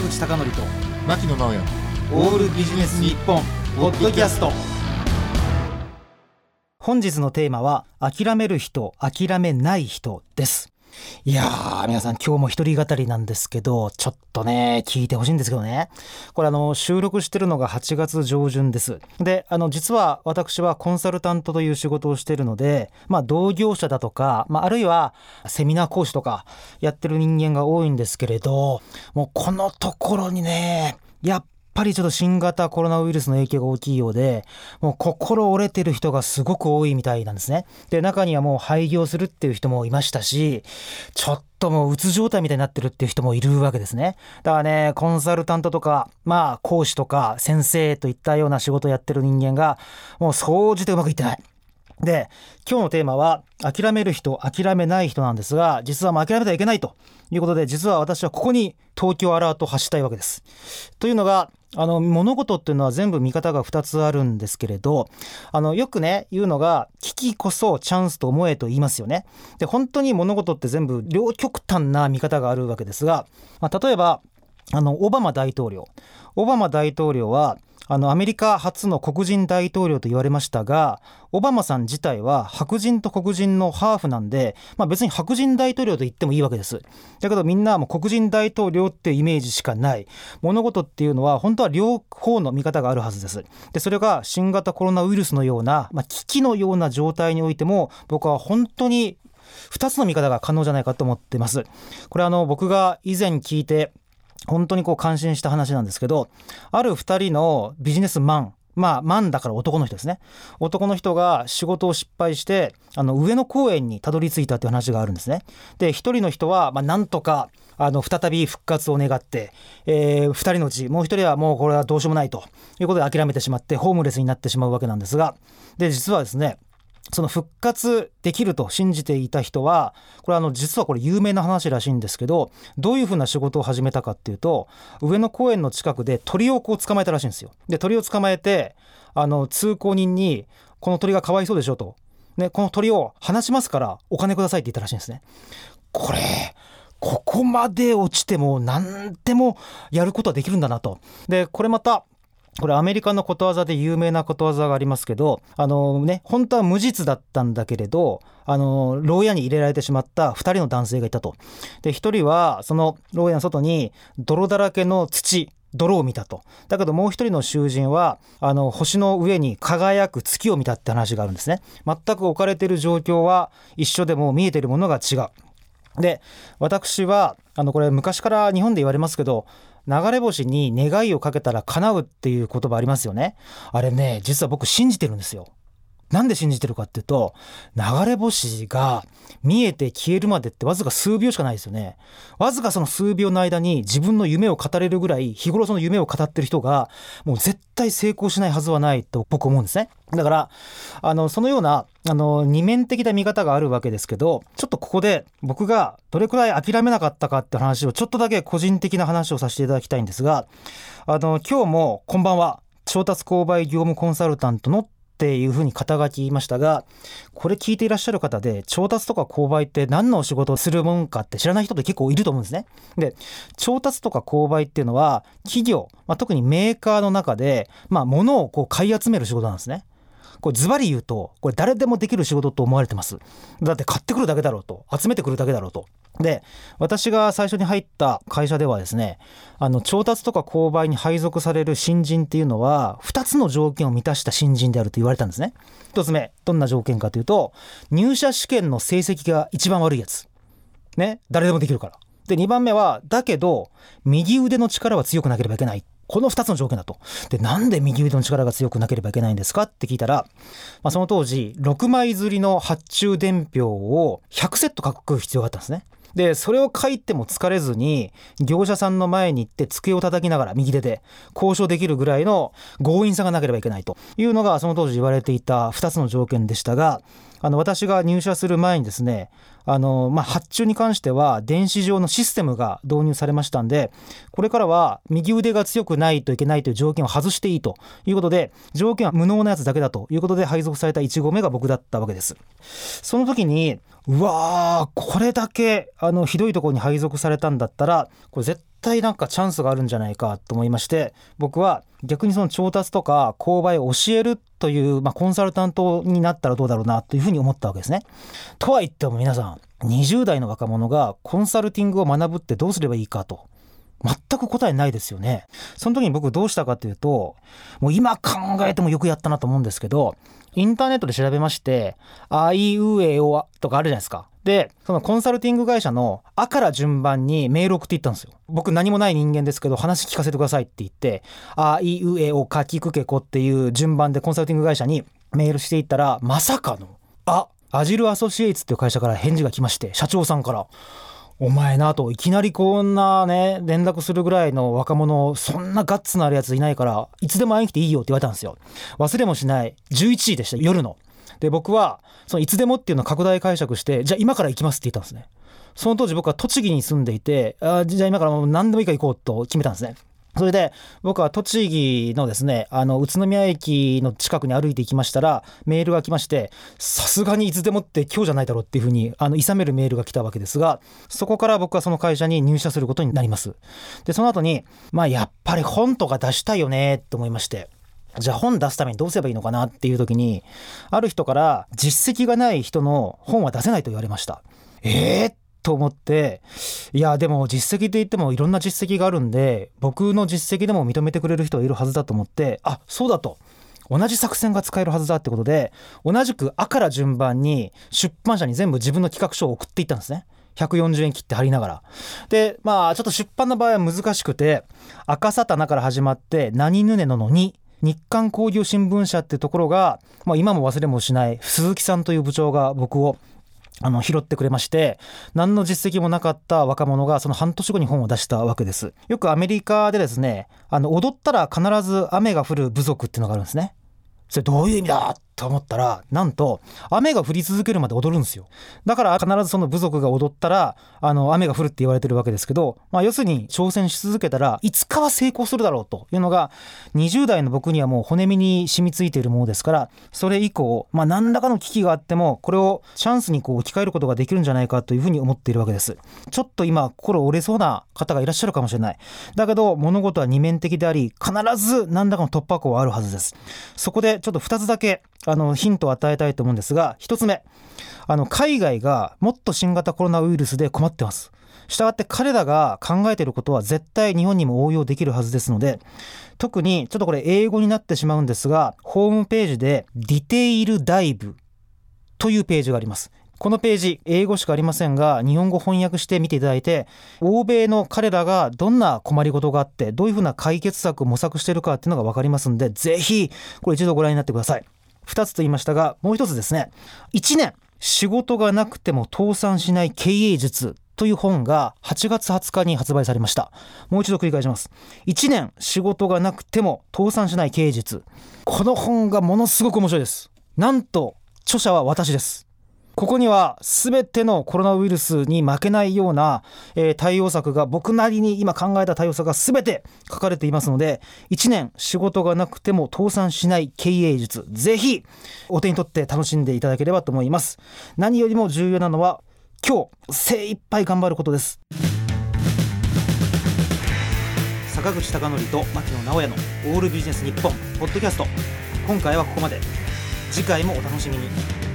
坂口孝則と牧野直哉。オールビジネス日本ポッドキャスト。本日のテーマは諦める人諦めない人ですいやー皆さん今日も一人語りなんですけどちょっとね聞いてほしいんですけどね。これあの収録してるのが8月上旬です。であの実は私はコンサルタントという仕事をしてるのでまあ同業者だとか、まあ、あるいはセミナー講師とかやってる人間が多いんですけれどもうこのところにねやっぱりちょっと新型コロナウイルスの影響が大きいようで、もう心折れてる人がすごく多いみたいなんですね。で、中にはもう廃業するっていう人もいましたし、ちょっともううつ状態みたいになってるっていう人もいるわけですね。だからね、コンサルタントとか、まあ講師とか先生といったような仕事をやってる人間が、もう総じてうまくいってない。で今日のテーマは諦める人諦めない人なんですが実は諦めてはいけないということで実は私はここに東京アラートを発したいわけです。というのがあの物事っていうのは全部見方が2つあるんですけれどあのよくね言うのが危機こそチャンスと思えと言いますよね。で本当に物事って全部両極端な見方があるわけですが、まあ、例えばあのオバマ大統領オバマ大統領はあのアメリカ初の黒人大統領と言われましたがオバマさん自体は白人と黒人のハーフなんで、まあ、別に白人大統領と言ってもいいわけです。だけどみんなもう黒人大統領ってイメージしかない。物事っていうのは本当は両方の見方があるはずです。でそれが新型コロナウイルスのような、まあ、危機のような状態においても僕は本当に2つの見方が可能じゃないかと思ってます。これあの僕が以前聞いて本当にこう感心した話なんですけどある2人のビジネスマンまあ、マンだから男の人ですね。男の人が仕事を失敗して、あの、上野公園にたどり着いたっていう話があるんですね。で、一人の人は、まあ、なんとか、あの、再び復活を願って、えー、二人のうち、もう一人はもうこれはどうしようもないということで諦めてしまって、ホームレスになってしまうわけなんですが、で、実はですね、その復活できると信じていた人はこれあの実はこれ有名な話らしいんですけどどういうふうな仕事を始めたかっていうと上野公園の近くで鳥をこう捕まえたらしいんですよ。で鳥を捕まえてあの通行人に「この鳥がかわいそうでしょ」と。ね、この鳥を放しますからお金くださいって言ったらしいんですね。これここまで落ちても何でもやることはできるんだなと。でこれまたこれアメリカのことわざで有名なことわざがありますけどあのね本当は無実だったんだけれどあの牢屋に入れられてしまった2人の男性がいたと。で1人はその牢屋の外に泥だらけの土泥を見たと。だけどもう一人の囚人はあの星の上に輝く月を見たって話があるんですね。全く置かれている状況は一緒でも見えてるものが違う。で私はあのこれ昔から日本で言われますけど流れ星に願いをかけたら叶うっていう言葉ありますよね。あれね実は僕信じてるんですよ。なんで信じてるかっていうと流れ星が見えて消えるまでってわずか数秒しかないですよね。わずかその数秒の間に自分の夢を語れるぐらい日頃その夢を語ってる人がもう絶対成功しないはずはないと僕思うんですね。だからあのそのようなあの二面的な見方があるわけですけどちょっとここで僕がどれくらい諦めなかったかって話をちょっとだけ個人的な話をさせていただきたいんですがあの今日もこんばんは。調達購買業務コンサルタントのっていうふうに肩書き言いましたがこれ聞いていらっしゃる方で調達とか購買って何のお仕事をするもんかって知らない人って結構いると思うんですね。で調達とか購買っていうのは企業、まあ、特にメーカーの中で、まあ、物をこう買い集める仕事なんですね。これズバリ言うとこれ誰でもできる仕事と思われてますだって買ってくるだけだろうと集めてくるだけだろうとで私が最初に入った会社ではですねあの調達とか購買に配属される新人っていうのは2つの条件を満たした新人であると言われたんですね1つ目どんな条件かというと入社試験の成績が一番悪いやつね誰でもできるからで2番目はだけど右腕の力は強くなければいけないこの2つの条件だと。で、なんで右腕の力が強くなければいけないんですかって聞いたら、まあ、その当時、6枚刷りの発注伝票を100セット書く必要があったんですね。で、それを書いても疲れずに、業者さんの前に行って机を叩きながら右手で交渉できるぐらいの強引さがなければいけないと。いうのがその当時言われていた2つの条件でしたが、あの私が入社する前にですねあの、まあ、発注に関しては電子上のシステムが導入されましたんでこれからは右腕が強くないといけないという条件を外していいということで条件は無能なやつだけだということで配属された1号目が僕だったわけです。その時にうわーこれだけあのひどいところに配属されたんだったらこれ絶対なんかチャンスがあるんじゃないかと思いまして僕は逆にその調達とか購買を教えるという、まあ、コンサルタントになったらどうだろうなというふうに思ったわけですね。とは言っても皆さん20代の若者がコンサルティングを学ぶってどうすればいいかと全く答えないですよね。その時に僕どうしたかというともう今考えてもよくやったなと思うんですけどインターネットで調べまして「あいうえお」とかあるじゃないですか。でそのコンサルティング会社の「あ」から順番にメール送っていったんですよ。僕何もない人間ですけど話聞かせてくださいって言って「あいうえおかきくけこ」っていう順番でコンサルティング会社にメールしていったらまさかの「あアジルアソシエイツ」っていう会社から返事が来まして社長さんから「お前な」といきなりこんなね連絡するぐらいの若者そんなガッツのあるやついないからいつでも会いに来ていいよって言われたんですよ。忘れもしない11時でした夜の。で僕はそのいつでもっていうのを拡大解釈してじゃあ今から行きますって言ったんですね。その当時僕は栃木に住んでいてあじゃあ今からもう何でもいいから行こうと決めたんですね。それで僕は栃木のですねあの宇都宮駅の近くに歩いていきましたらメールが来ましてさすがにいつでもって今日じゃないだろうっていうふうにあの諌めるメールが来たわけですがそこから僕はその会社に入社することになります。でその後にまあやっぱり本とか出したいよねと思いまして。じゃあ本出すためにどうすればいいのかなっていう時にある人から実績がない人の本は出せないと言われましたえー、と思っていやでも実績って言ってもいろんな実績があるんで僕の実績でも認めてくれる人はいるはずだと思ってあそうだと同じ作戦が使えるはずだってことで同じく「あ」から順番に出版社に全部自分の企画書を送っていったんですね。140円切って貼りながら。でまあちょっと出版の場合は難しくて「赤さたな」から始まって「何ぬねののに」日刊工業新聞社ってところが、まあ、今も忘れもしない鈴木さんという部長が僕をあの拾ってくれまして何の実績もなかった若者がその半年後に本を出したわけです。よくアメリカでですねあの踊ったら必ず雨が降る部族っていうのがあるんですね。それどういう意味だと思ったらなんと雨が降り続けるまで踊るんですよ。だから必ずその部族が踊ったらあの雨が降るって言われてるわけですけど、まあ、要するに挑戦し続けたらいつかは成功するだろうというのが20代の僕にはもう骨身に染みついているものですからそれ以降、まあ、何らかの危機があってもこれをチャンスにこう置き換えることができるんじゃないかというふうに思っているわけです。ちょっと今心折れそうな方がいらっしゃるかもしれない。だけど物事は二面的であり必ず何らかの突破口はあるはずです。そこでちょっと2つだけあのヒントを与えたいと思うんですが1つ目。あの海外がもっと新型コロナウイルスで困ってます。したがって彼らが考えていることは絶対日本にも応用できるはずですので特にちょっとこれ英語になってしまうんですがホームページでディテイルダイブというページがあります。このページ英語しかありませんが日本語翻訳して見ていただいて欧米の彼らがどんな困りごとがあってどういうふうな解決策を模索しているかっていうのが分かりますんでぜひこれ一度ご覧になってください。2つと言いましたがもう1つですね。1年仕事がなくても倒産しない経営術という本が8月20日に発売されました。もう一度繰り返します。1年仕事がなくても倒産しない経営術。この本がものすごく面白いです。なんと著者は私です。ここには全てのコロナウイルスに負けないような、えー、対応策が僕なりに今考えた対応策が全て書かれていますので1年仕事がなくても倒産しない経営術ぜひお手に取って楽しんでいただければと思います。何よりも重要なのは今日精一杯頑張ることです。坂口孝則と牧野直哉のオールビジネス日本ポッドキャスト。今回はここまで。次回もお楽しみに。